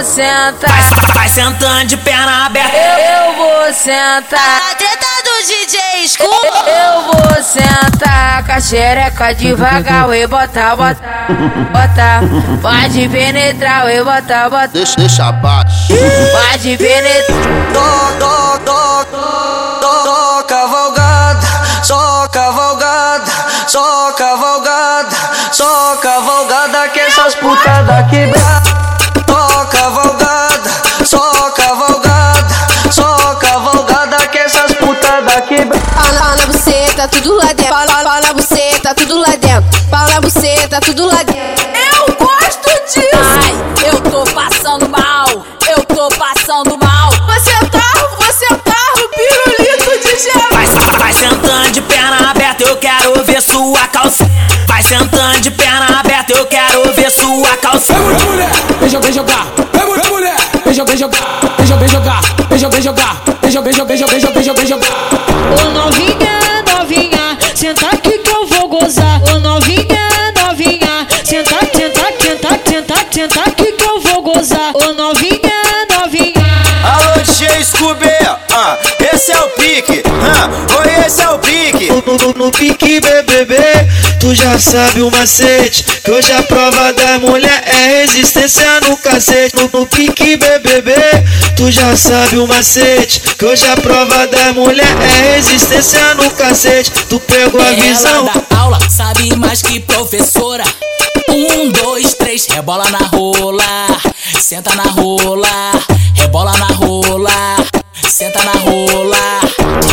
vou sentar. Vai, vai sentando de perna aberta. Eu, eu vou sentar. A treta do DJ Scooby. Eu vou sentar com a xereca devagar e botar, botar, botar. Pode penetrar e botar, botar. Deixa, deixa abaixo. Pode penetrar. Dó, dó, dó, dó, dó, cavalgada, só cavalgada, só cavalgada, só cavalgada que essas putas da quebrada. Buceta, tudo lá dentro. Pau na, pau na buceta, tudo lá dentro. Pau na buceta, tudo lá dentro. Eu gosto disso. Ai, eu tô passando mal. Eu tô passando mal. Você tá, você tá o pirulito de gel. Vai, vai sentando de perna aberta, eu quero ver sua calça. Vai sentando de perna aberta, eu quero ver sua calça. Vem mulher, vem jogar, vem jogar. Vem mulher, vem mulher, vem jogar, vem jogar. Vem jogar, vem jogar. Vem jogar, vem jogar. Vem jogar, vem jogar, vem jogar, jogar. Novinha, novinha. Alô, DJ Scooby, ah, esse é o pique, ah, oi, esse é o pique. No, no, no pique BBB, tu já sabe o macete. Que hoje a prova da mulher é resistência no cacete. No, no pique BBB, tu já sabe o macete. Que hoje a prova da mulher é resistência no cacete. Tu pegou a visão. Ela dá aula, sabe mais que professora. Um, dois, três, rebola na rola, senta na rola, rebola na rola, senta na rola,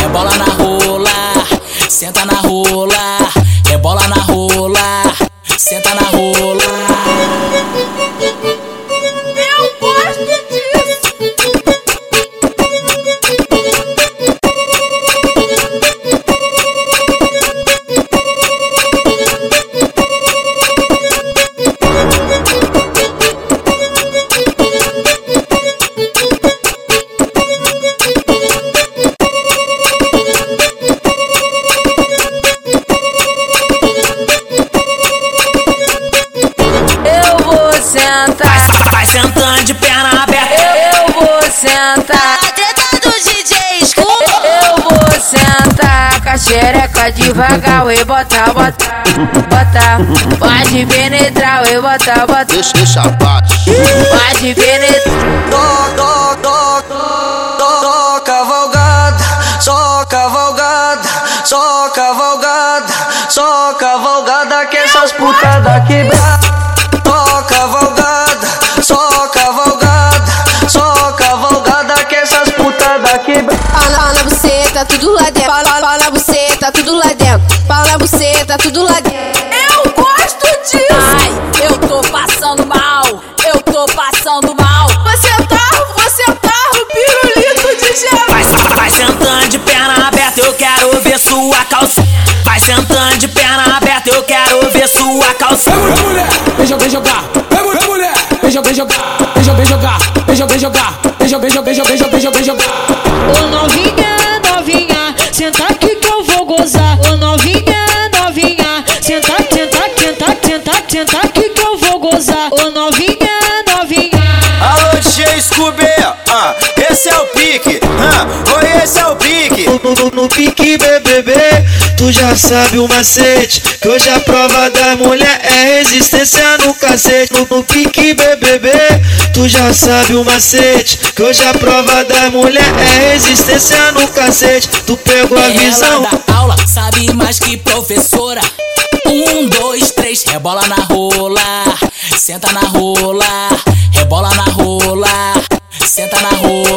rebola na rola, senta na rola, rebola na rola, senta na rola. Sentar. A treta do DJ Scooby. Eu vou sentar com a xereca devagar e botar, botar, botar. Pode penetrar e botar, botar. Deixa, deixa abaixo. Pode penetrar. Dó, dó, dó, dó, dó, cavalgada, só cavalgada, só cavalgada, só cavalgada que essas putas da quebrada. Na buceta, tudo lá dentro. Pau na, pau na buceta, tudo lá dentro. Pau na buceta, tudo lá dentro. Eu gosto disso. Ai, eu tô passando mal. Eu tô passando mal. Você tá, você tá o pirulito de gel. Vai, vai sentando de perna aberta, eu quero ver sua calça. Vai sentando de perna aberta, eu quero ver sua calça. Vem mulher, jogar, vem jogar. Vem mulher, mulher, vem jogar, jogar. Vem jogar, jogar. Vem jogar, jogar. Vem jogar, jogar, vem jogar, senta aqui que eu vou gozar. Ô novinha, novinha, senta, senta, senta, senta, senta aqui que eu vou gozar. Ô novinha, novinha. Alô, DJ Scooby, ah, esse é o pique, ah, oi, esse é o pique. No, no, no pique BBB, tu já sabe o macete. Que hoje a prova da mulher é resistência no cacete. No, no pique BBB, tu já sabe o macete. Que hoje a prova da mulher é resistência no cacete. Tu pegou a visão. Ela dá aula, sabe mais que professora. Um, dois, três, rebola na rola, senta na rola, rebola na rola, senta na rola,